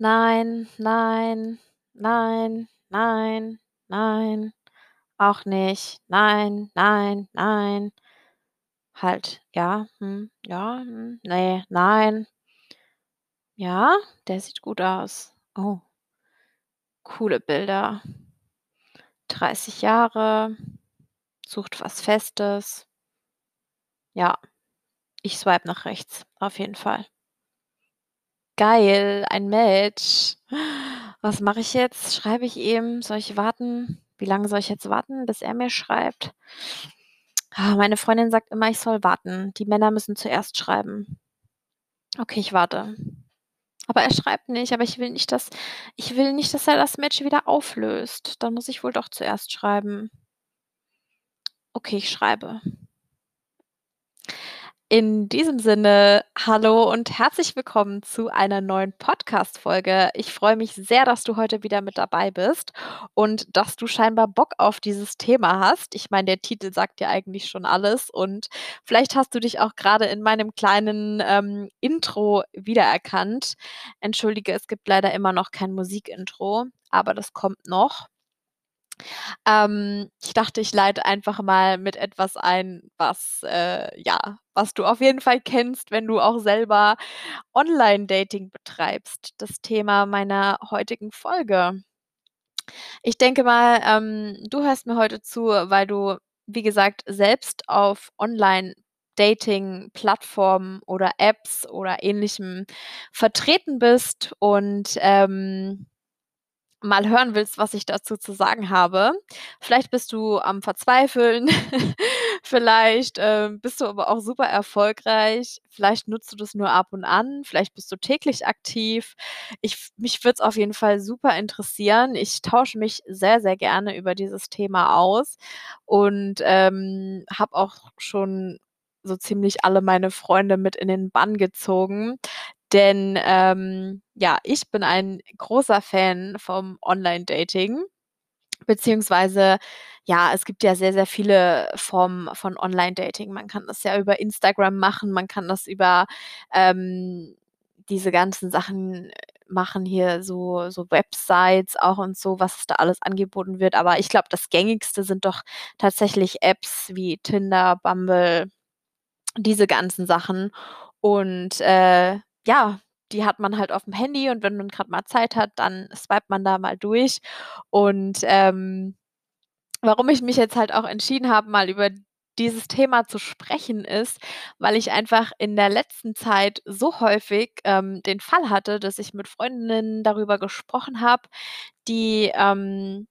Nein, nein, nein, nein, nein, auch nicht. Nein, nein, nein. Halt, ja, hm, ja, hm, ne, nein. Ja, der sieht gut aus. Oh. Coole Bilder. 30 Jahre, sucht was Festes. Ja, ich swipe nach rechts, auf jeden Fall. Geil, ein Match. Was mache ich jetzt? Schreibe ich ihm? Soll ich warten? Wie lange soll ich jetzt warten, bis er mir schreibt? Ah, meine Freundin sagt immer, ich soll warten. Die Männer müssen zuerst schreiben. Okay, ich warte. Aber er schreibt nicht, aber ich will nicht, dass ich will nicht, dass er das Match wieder auflöst. Dann muss ich wohl doch zuerst schreiben. Okay, ich schreibe. In diesem Sinne, hallo und herzlich willkommen zu einer neuen Podcast-Folge. Ich freue mich sehr, dass du heute wieder mit dabei bist und dass du scheinbar Bock auf dieses Thema hast. Ich meine, der Titel sagt ja eigentlich schon alles und vielleicht hast du dich auch gerade in meinem kleinen ähm, Intro wiedererkannt. Entschuldige, es gibt leider immer noch kein Musikintro, aber das kommt noch. Ähm, ich dachte, ich leite einfach mal mit etwas ein, was, äh, ja, was du auf jeden Fall kennst, wenn du auch selber Online-Dating betreibst. Das Thema meiner heutigen Folge. Ich denke mal, ähm, du hörst mir heute zu, weil du, wie gesagt, selbst auf Online-Dating-Plattformen oder Apps oder Ähnlichem vertreten bist und, ähm mal hören willst, was ich dazu zu sagen habe. Vielleicht bist du am Verzweifeln, vielleicht, ähm, bist du aber auch super erfolgreich, vielleicht nutzt du das nur ab und an, vielleicht bist du täglich aktiv. Ich mich würde es auf jeden Fall super interessieren. Ich tausche mich sehr, sehr gerne über dieses Thema aus und, ähm, habe auch schon so ziemlich alle meine Freunde mit in den Bann gezogen. Denn, ähm, ja, ich bin ein großer Fan vom Online-Dating, beziehungsweise, ja, es gibt ja sehr, sehr viele Formen von Online-Dating. Man kann das ja über Instagram machen, man kann das über, ähm, diese ganzen Sachen machen hier, so so Websites auch und so, was da alles angeboten wird. Aber ich glaube, das Gängigste sind doch tatsächlich Apps wie Tinder, Bumble, diese ganzen Sachen. Und, äh, ja, die hat man halt aufm Handy und wenn man grad mal Zeit hat, dann swipet man da mal durch. Und, ähm, warum ich mich jetzt halt auch entschieden habe, mal über dieses Thema zu sprechen, ist, weil ich einfach in der letzten Zeit so häufig, ähm, den Fall hatte, dass ich mit Freundinnen darüber gesprochen habe, die, ähm,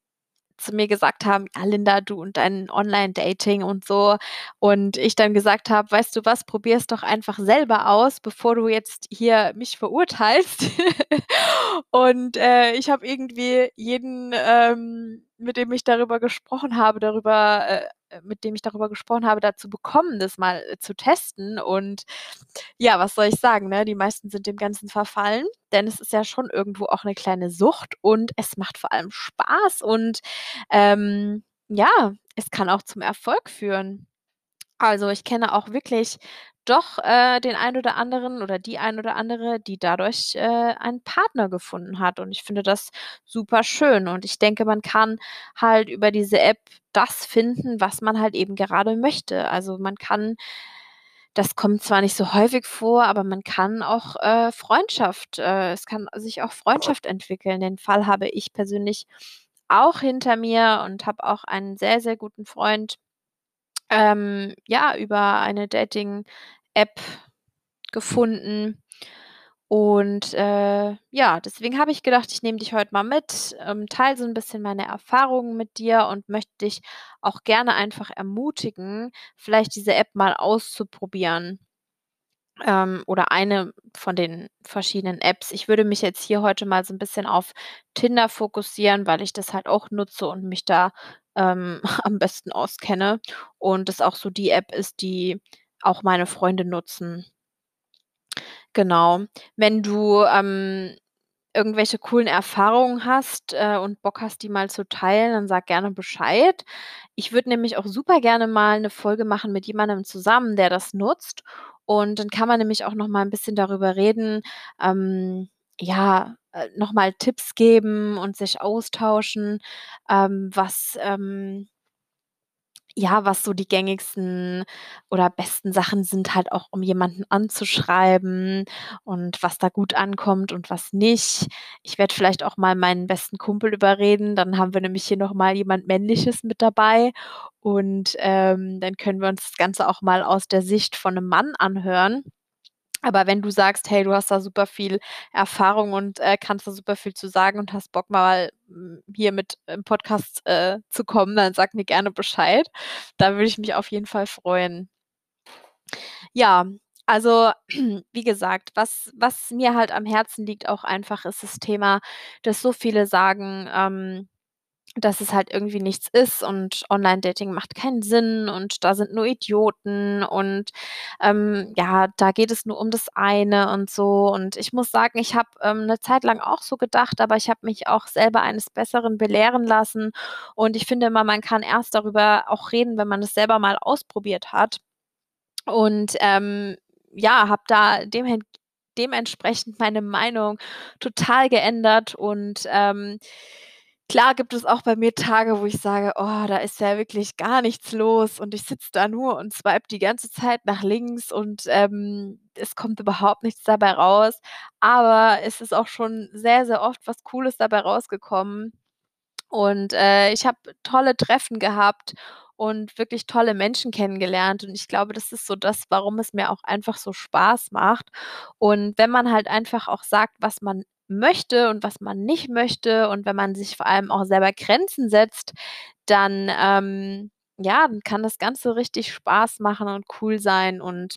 zu mir gesagt haben: „Ah, Linda, du und dein Online-Dating und so.“ Und ich dann gesagt habe: „Weißt du was, probier's doch einfach selber aus, bevor du jetzt hier mich verurteilst.“ Und, äh, ich habe irgendwie jeden, ähm, mit dem ich darüber gesprochen habe darüber äh, mit dem ich darüber gesprochen habe, dazu bekommen, das mal, äh, zu testen. Und ja, was soll ich sagen, ne? Die meisten sind dem Ganzen verfallen, denn es ist ja schon irgendwo auch 'ne kleine Sucht und es macht vor allem Spaß und, ähm, ja, es kann auch zum Erfolg führen. Also, ich kenne auch wirklich doch, äh, den einen oder anderen oder die ein oder andere, die dadurch, äh, einen Partner gefunden hat. Und ich finde das superschön. Und ich denke, man kann halt über diese App das finden, was man halt eben gerade möchte. Also, man kann das kommt zwar nicht so häufig vor, aber man kann auch, äh, Freundschaft äh, es kann sich auch Freundschaft entwickeln. Den Fall habe ich persönlich auch hinter mir und habe auch einen sehr, sehr guten Freund ähm, ja, über eine Dating-App gefunden. Und, äh, ja, deswegen habe ich gedacht, ich nehme dich heute mal mit, ähm, teile so 'n bisschen meine Erfahrungen mit dir und möchte dich auch gerne einfach ermutigen, vielleicht diese App mal auszuprobieren. Ähm, oder eine von den verschiedenen Apps. Ich würde mich jetzt hier heute mal so 'n bisschen auf Tinder fokussieren, weil ich das halt auch nutze und mich da, ähm, am besten auskenne und das auch so die App ist, die auch meine Freunde nutzen. Genau. Wenn du, ähm, irgendwelche coolen Erfahrungen hast, äh, und Bock hast, die mal zu teilen, dann sag gerne Bescheid. Ich würde nämlich auch super gerne mal 'ne Folge machen mit jemandem zusammen, der das nutzt. Und dann kann man nämlich auch noch mal 'n bisschen darüber reden, ähm, ja, äh, noch mal Tipps geben und sich austauschen, ähm, was, ähm ja, was so die gängigsten oder besten Sachen sind halt auch, um jemanden anzuschreiben und was da gut ankommt und was nicht. Ich werde vielleicht auch mal meinen besten Kumpel überreden, dann haben wir nämlich hier noch mal jemand Männliches mit dabei und, ähm, dann können wir uns das Ganze auch mal aus der Sicht von 'nem Mann anhören. Aber wenn du sagst: „Hey, du hast da super viel Erfahrung und, äh, kannst da super viel zu sagen und hast Bock mal, hm, hier mit im Podcast, äh, zu kommen, dann sag mir gerne Bescheid. Da würde ich mich auf jeden Fall freuen. Ja, also, wie gesagt, was was mir halt am Herzen liegt auch einfach, ist das Thema, dass so viele sagen, ähm, dass es halt irgendwie nichts ist und Online-Dating macht keinen Sinn und da sind nur Idioten und, ähm, ja, da geht es nur um das eine und so. Und ich muss sagen, ich habe, ähm, 'ne Zeit lang auch so gedacht, aber ich habe mich auch selber eines Besseren belehren lassen. Und ich finde immer, man kann erst darüber auch reden, wenn man es selber mal ausprobiert hat. Und, ähm, ja, habe da demen dementsprechend meine Meinung total geändert und, ähm, klar gibt es auch bei mir Tage, wo ich sage: „Oh, da ist ja wirklich gar nichts los und ich sitze da nur und swipe die ganze Zeit nach links und, ähm, es kommt überhaupt nichts dabei raus.“ Aber es ist auch schon sehr, sehr oft was Cooles dabei rausgekommen. Und, äh, ich habe tolle Treffen gehabt und wirklich tolle Menschen kennengelernt und ich glaube, das ist so das, warum es mir auch einfach so Spaß macht. Und wenn man halt einfach auch sagt, was man möchte und was man nicht möchte und wenn man sich vor allem auch selber Grenzen setzt, dann, ähm, ja, dann kann das Ganze richtig Spaß machen und cool sein und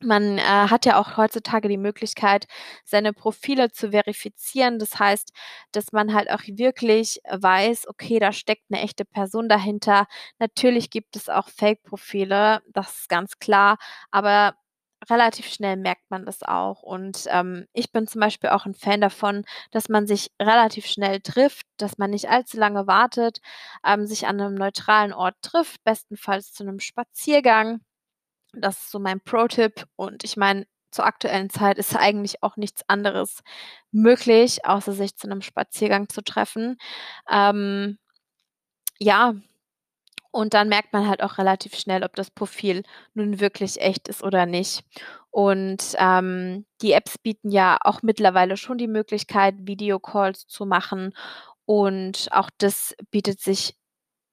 man, äh, hat ja auch heutzutage die Möglichkeit, seine Profile zu verifizieren. Das heißt, dass man halt auch wirklich weiß: „Okay, da steckt 'ne echte Person dahinter.“ Natürlich gibt es auch Fake-Profile, das ist ganz klar, aber relativ schnell merkt man das auch. Und, ähm, ich bin zum Beispiel auch 'n Fan davon, dass man sich relativ schnell trifft, dass man nicht allzu lange wartet, ähm, sich an 'nem neutralen Ort trifft, bestenfalls zu 'nem Spaziergang. Das ist so mein Pro-Tipp und ich meine, zur aktuellen Zeit ist eigentlich auch nichts anderes möglich, außer sich zu 'nem Spaziergang zu treffen. Ähm, ja, und dann merkt man halt auch relativ schnell, ob das Profil nun wirklich echt ist oder nicht. Und, ähm, die Apps bieten ja auch mittlerweile schon die Möglichkeit, Videocalls zu machen und auch das bietet sich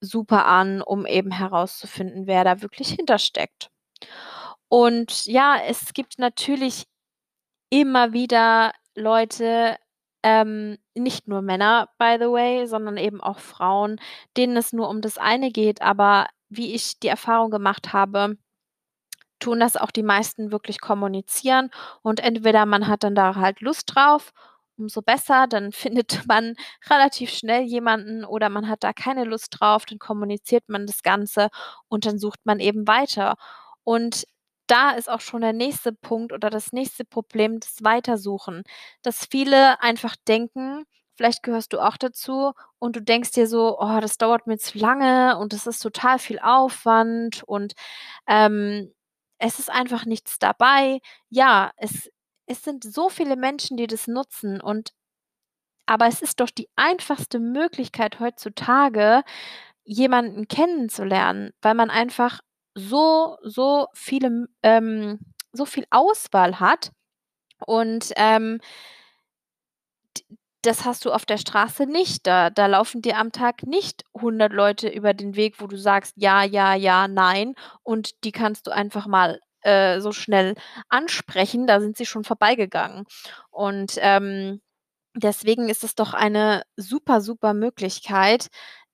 super an, um eben herauszufinden, wer da wirklich hintersteckt. Und ja, es gibt natürlich immer wieder Leute, ähm, nicht nur Männer, by the way, sondern eben auch Frauen, denen es nur um das eine geht, aber wie ich die Erfahrung gemacht habe, tun das auch die meisten wirklich kommunizieren. Und entweder man hat dann da halt Lust drauf, umso besser, dann findet man relativ schnell jemanden. Oder man hat da keine Lust drauf, dann kommuniziert man das Ganze und dann sucht man eben weiter. Und da ist auch schon der nächste Punkt oder das nächste Problem, das Weitersuchen, dass viele einfach denken vielleicht gehörst du auch dazu und du denkst dir so: „Oh, das dauert mir zu lange und das ist total viel Aufwand und, ähm, es ist einfach nichts dabei.“ Ja, es es sind so viele Menschen, die das nutzen und aber es ist doch die einfachste Möglichkeit heutzutage, jemanden kennenzulernen, weil man einfach so, so viele ähm, so viel Auswahl hat und, ähm das hast du auf der Straße nicht. Da da laufen dir am Tag nicht 100 Leute über den Weg, wo du sagst: „Ja, ja, ja, nein“ und die kannst du einfach mal, äh, so schnell ansprechen, da sind sie schon vorbeigegangen. Und, ähm, deswegen ist es doch eine super, super Möglichkeit,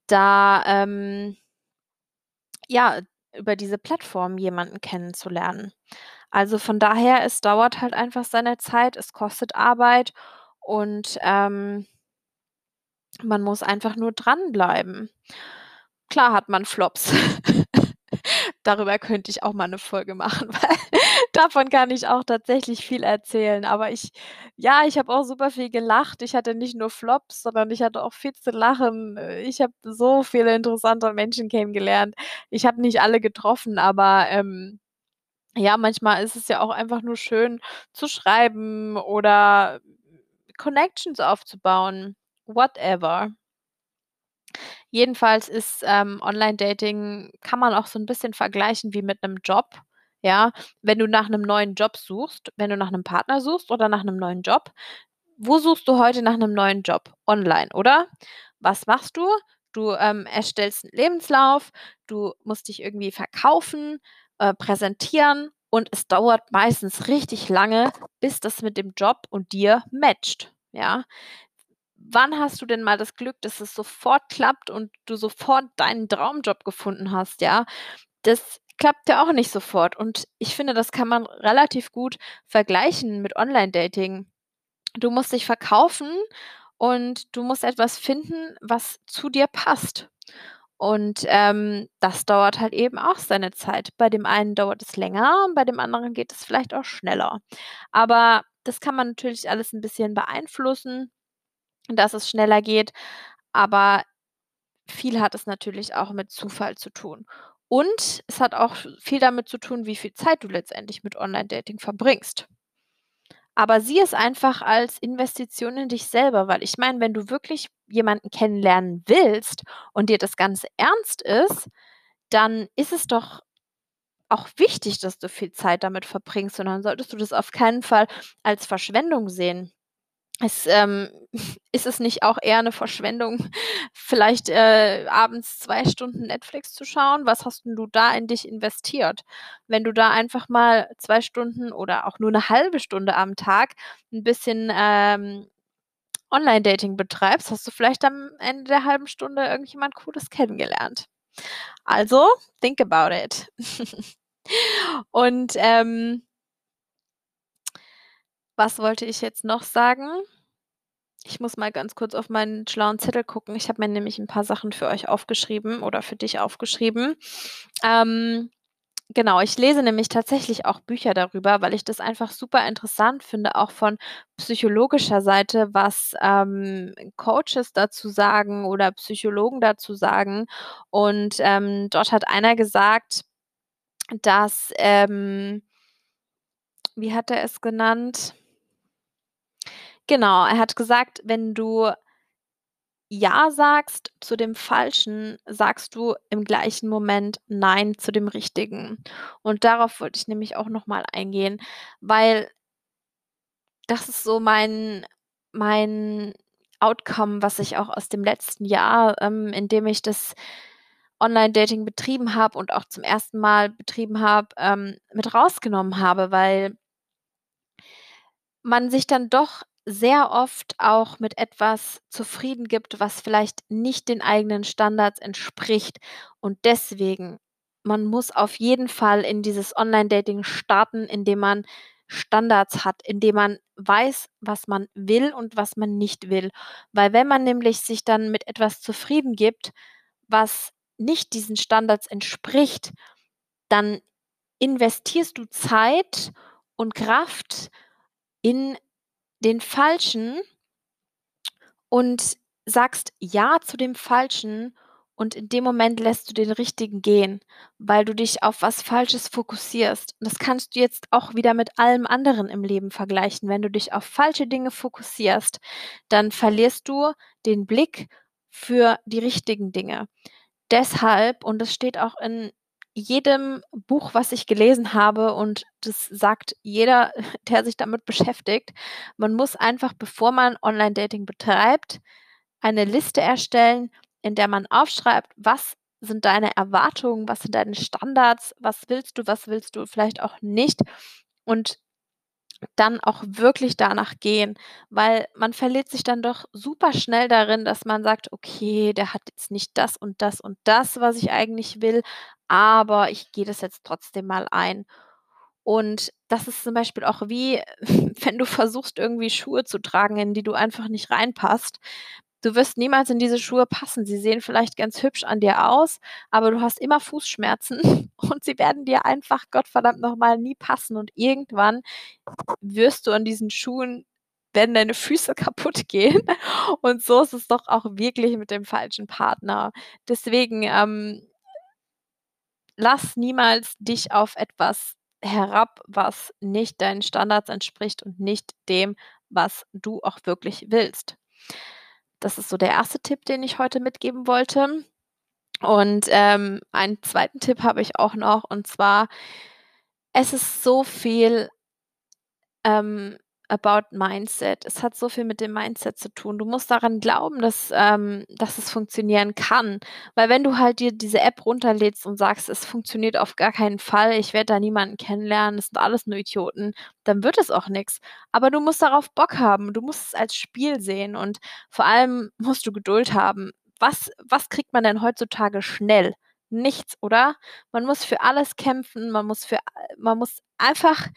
da, ähm ja, über diese Plattform jemanden kennenzulernen. Also, von daher, es dauert halt einfach seine Zeit, es kostet Arbeit und, ähm man muss einfach nur dranbleiben. Klar hat man Flops. Darüber könnte ich auch mal 'ne Folge machen, weil davon kann ich auch tatsächlich viel erzählen. Aber ich ja, ich habe auch super viel gelacht. Ich hatte nicht nur Flops, sondern ich hatte auch viel zu lachen. Ich habe so viele interessante Menschen kennengelernt. Ich habe nicht alle getroffen, aber, ähm, ja, manchmal ist es ja auch einfach nur schön zu schreiben oder Connections aufzubauen, whatever. Jedenfalls ist, ähm, Online-Dating kann man auch so 'n bisschen vergleichen wie mit 'nem Job, ja? Wenn du nach 'nem neuen Job suchst, wenn du nach 'nem Partner suchst oder nach 'nem neuen Job, wo suchst du heute nach 'nem neuen Job? Online, oder? Was machst du? Du, ähm, erstellst 'n Lebenslauf, du musst dich irgendwie verkaufen, äh, präsentieren und es dauert meistens richtig lange, bis das mit dem Job und dir matcht, ja? Wann hast du denn mal das Glück, dass es sofort klappt und du sofort deinen Traumjob gefunden hast, ja? Das klappt ja auch nicht sofort und ich finde, das kann man relativ gut vergleichen mit Online-Dating. Du musst dich verkaufen und du musst etwas finden, was zu dir passt. Und, ähm, das dauert halt eben auch seine Zeit. Bei dem einen dauert es länger bei dem anderen geht es vielleicht auch schneller. Aber das kann man natürlich alles 'n bisschen beeinflussen, dass es schneller geht, aber viel hat es natürlich auch mit Zufall zu tun. Und es hat auch viel damit zu tun, wie viel Zeit du letztendlich mit Online-Dating verbringst. Aber sieh es einfach als Investition in dich selber, weil ich meine, wenn du wirklich jemanden kennenlernen willst und dir das Ganze ernst ist, dann ist es doch auch wichtig, dass du viel Zeit damit verbringst und dann solltest du das auf keinen Fall als Verschwendung sehen. Es, ähm ist es nicht auch eher 'ne Verschwendung, vielleicht, äh, abends 2 Stunden Netflix zu schauen? Was hast 'n du da in dich investiert? Wenn du da einfach mal 2 Stunden oder auch nur 'ne 1/2 Stunde am Tag 'n bisschen, ähm, Online-Dating betreibst, hast du vielleicht am Ende der 1/2 Stunde irgendjemand Cooles kennengelernt. Also, think about it. Und, ähm was wollte ich jetzt noch sagen? Ich muss mal ganz kurz auf meinen schlauen Zettel gucken. Ich habe mir nämlich 'n paar Sachen für euch aufgeschrieben oder für dich aufgeschrieben. Ähm, genau, ich lese nämlich tatsächlich auch Bücher darüber, weil ich das einfach super interessant finde, auch von psychologischer Seite, was, ähm, Coaches dazu sagen oder Psychologen dazu sagen. Und, ähm, dort hat einer gesagt, dass, ähm wie hat er es genannt? Genau, er hat gesagt, wenn du Ja sagst zu dem Falschen, sagst du im gleichen Moment Nein zu dem Richtigen. Und darauf wollte ich nämlich auch noch mal eingehen, weil das ist so mein mein Outcome, was ich auch aus dem letzten Jahr, ähm, in dem ich das Online-Dating betrieben habe und auch zum 1. Mal betrieben habe, ähm, mit rausgenommen habe, weil man sich dann doch sehr oft auch mit etwas zufrieden gibt, was vielleicht nicht den eigenen Standards entspricht. Und deswegen, man muss auf jeden Fall in dieses Online-Dating starten, indem man Standards hat, indem man weiß, was man will und was man nicht will. Weil wenn man nämlich sich dann mit etwas zufrieden gibt, was nicht diesen Standards entspricht, dann investierst du Zeit und Kraft in den Falschen und sagst Ja zu dem Falschen und in dem Moment lässt du den Richtigen gehen, weil du dich auf was Falsches fokussierst. Und das kannst du jetzt auch wieder mit allem anderen im Leben vergleichen. Wenn du dich auf falsche Dinge fokussierst, dann verlierst du den Blick für die richtigen Dinge. Deshalb und das steht auch in jedem Buch, was ich gelesen habe und das sagt jeder, der sich damit beschäftigt. Man muss einfach, bevor man Online-Dating betreibt, eine Liste erstellen, in der man aufschreibt: Was sind deine Erwartungen? Was sind deine Standards? Was willst du? Was willst du vielleicht auch nicht? Und dann auch wirklich danach gehen, weil man verliert sich dann doch super schnell darin, dass man sagt: „Okay, der hat jetzt nicht das und das und das, was ich eigentlich will, aber ich gehe das jetzt trotzdem mal ein.“ Und das ist zum Beispiel auch wie, wenn du versuchst, irgendwie Schuhe zu tragen, in die du einfach nicht reinpasst. Du wirst niemals in diese Schuhe passen. Sie sehen vielleicht ganz hübsch an dir aus, aber du hast immer Fußschmerzen und sie werden dir einfach Gottverdammt noch mal nie passen und irgendwann wirst du an diesen Schuhen werden deine Füße kaputtgehen. Und so ist es doch auch wirklich mit dem falschen Partner. Deswegen, ähm lass niemals dich auf etwas herab, was nicht deinen Standards entspricht und nicht dem, was du auch wirklich willst. Das ist so der erste Tipp, den ich heute mitgeben wollte. Und, ähm, einen zweiten Tipp habe ich auch noch, und zwar es ist so viel ähm, about Mindset. Es hat so viel mit dem Mindset zu tun. Du musst daran glauben, dass ähm, dass es funktionieren kann. Weil wenn du halt dir diese App runterlädst und sagst: „Es funktioniert auf gar keinen Fall, ich werde da niemanden kennenlernen, das sind alles nur Idioten“, dann wird es auch nix. Aber du musst darauf Bock haben. Du musst es als Spiel sehen und vor allem musst du Geduld haben. Was was kriegt man denn heutzutage schnell? Nichts, oder? Man muss für alles kämpfen, man muss für man muss einfach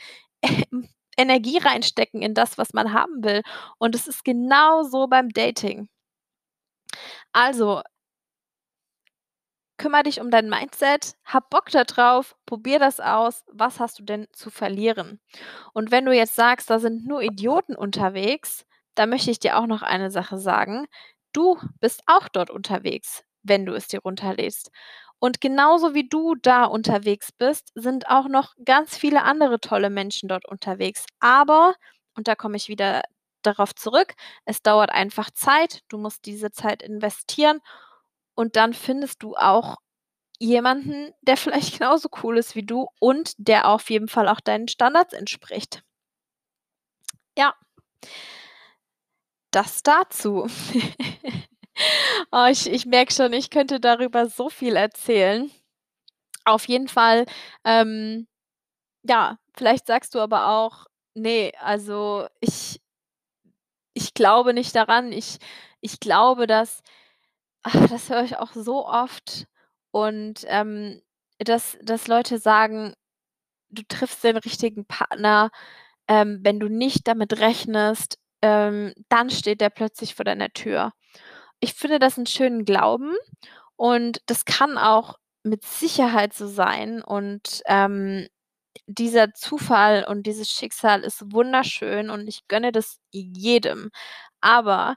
Energie reinstecken in das, was man haben will. Und es ist genauso beim Dating. Also kümmere dich um dein Mindset, hab Bock da drauf, probier das aus. Was hast du denn zu verlieren? Und wenn du jetzt sagst, da sind nur Idioten unterwegs, dann möchte ich dir auch noch eine Sache sagen. Du bist auch dort unterwegs, wenn du es dir runterlädst. Und genauso wie du da unterwegs bist, sind auch noch ganz viele andere tolle Menschen dort unterwegs. Aber, und da komme ich wieder darauf zurück, es dauert einfach Zeit. Du musst diese Zeit investieren und dann findest du auch jemanden, der vielleicht genauso cool ist wie du und der auf jeden Fall auch deinen Standards entspricht. Ja. Das dazu. Oh, ich ich merke schon, ich könnte darüber so viel erzählen. Auf jeden Fall, ähm, ja, vielleicht sagst du aber auch: „Ne, also ich ich glaube nicht daran. Ich ich glaube, dass“ ach, das höre ich auch so oft und, ähm, dass dass Leute sagen, du triffst den richtigen Partner, ähm, wenn du nicht damit rechnest, ähm, dann steht der plötzlich vor deiner Tür. Ich finde das 'n schönen Glauben und das kann auch mit Sicherheit so sein und, ähm, dieser Zufall und dieses Schicksal ist wunderschön und ich gönne das jedem. Aber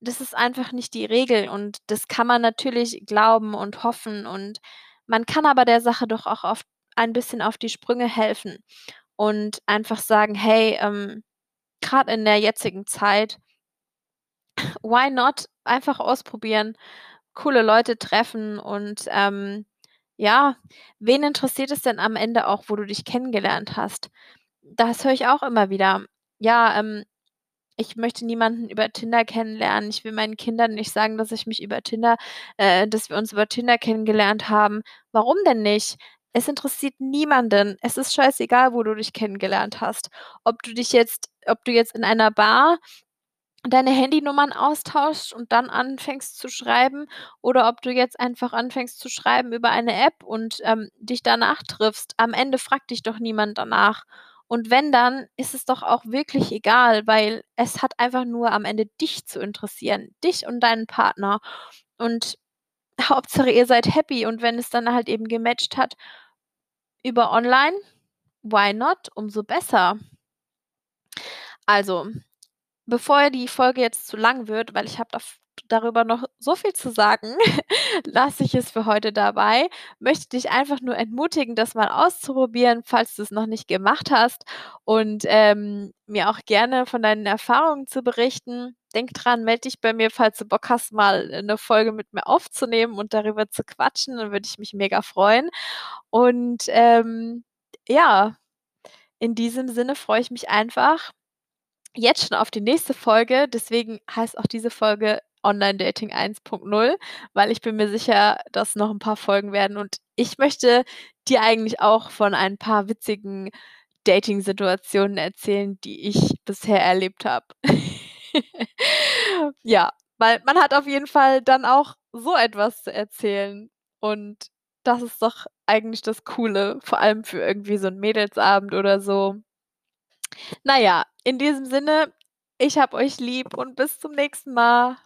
das ist einfach nicht die Regel und das kann man natürlich glauben und hoffen und man kann aber der Sache doch auch oft ein bisschen auf die Sprünge helfen und einfach sagen: „Hey, ähm, grad in der jetzigen Zeit why not? Einfach ausprobieren, coole Leute treffen und, ähm, ja, wen interessiert es denn am Ende auch, wo du dich kennengelernt hast?“ Das höre ich auch immer wieder. Ja, ähm, ich möchte niemanden über Tinder kennenlernen. Ich will meinen Kindern nicht sagen, dass ich mich über Tinder äh, dass wir uns über Tinder kennengelernt haben. Warum denn nicht? Es interessiert niemanden. Es ist scheißegal, wo du dich kennengelernt hast. Ob du dich jetzt ob du jetzt in einer Bar deine Handynummern austauschst und dann anfängst zu schreiben oder ob du jetzt einfach anfängst zu schreiben über eine App und, ähm, dich danach triffst. Am Ende fragt dich doch niemand danach. Und wenn, dann ist es doch auch wirklich egal, weil es hat einfach nur am Ende dich zu interessieren, dich und deinen Partner. Und Hauptsache, ihr seid happy und wenn es dann halt eben gematcht hat über online, why not? Umso besser. Also, bevor die Folge jetzt zu lang wird, weil ich habe daf darüber noch so viel zu sagen, lasse ich es für heute dabei. Möchte dich einfach nur entmutigen, das mal auszuprobieren, falls du's noch nicht gemacht hast und, ähm, mir auch gerne von deinen Erfahrungen zu berichten. Denk dran, melde dich bei mir, falls du Bock hast, mal 'ne Folge mit mir aufzunehmen und darüber zu quatschen, dann würde ich mich mega freuen. Und, ähm, ja, in diesem Sinne freue ich mich einfach jetzt schon auf die nächste Folge. Deswegen heißt auch diese Folge Online-Dating 1.0, weil ich bin mir sicher, dass noch 'n paar Folgen werden und ich möchte dir eigentlich auch von ein paar witzigen Dating-Situationen erzählen, die ich bisher erlebt habe. Ja, weil man hat auf jeden Fall dann auch so etwas zu erzählen und das ist doch eigentlich das Coole, vor allem für irgendwie so 'n Mädelsabend oder so. Na ja, in diesem Sinne, ich habe euch lieb und bis zum nächsten Mal.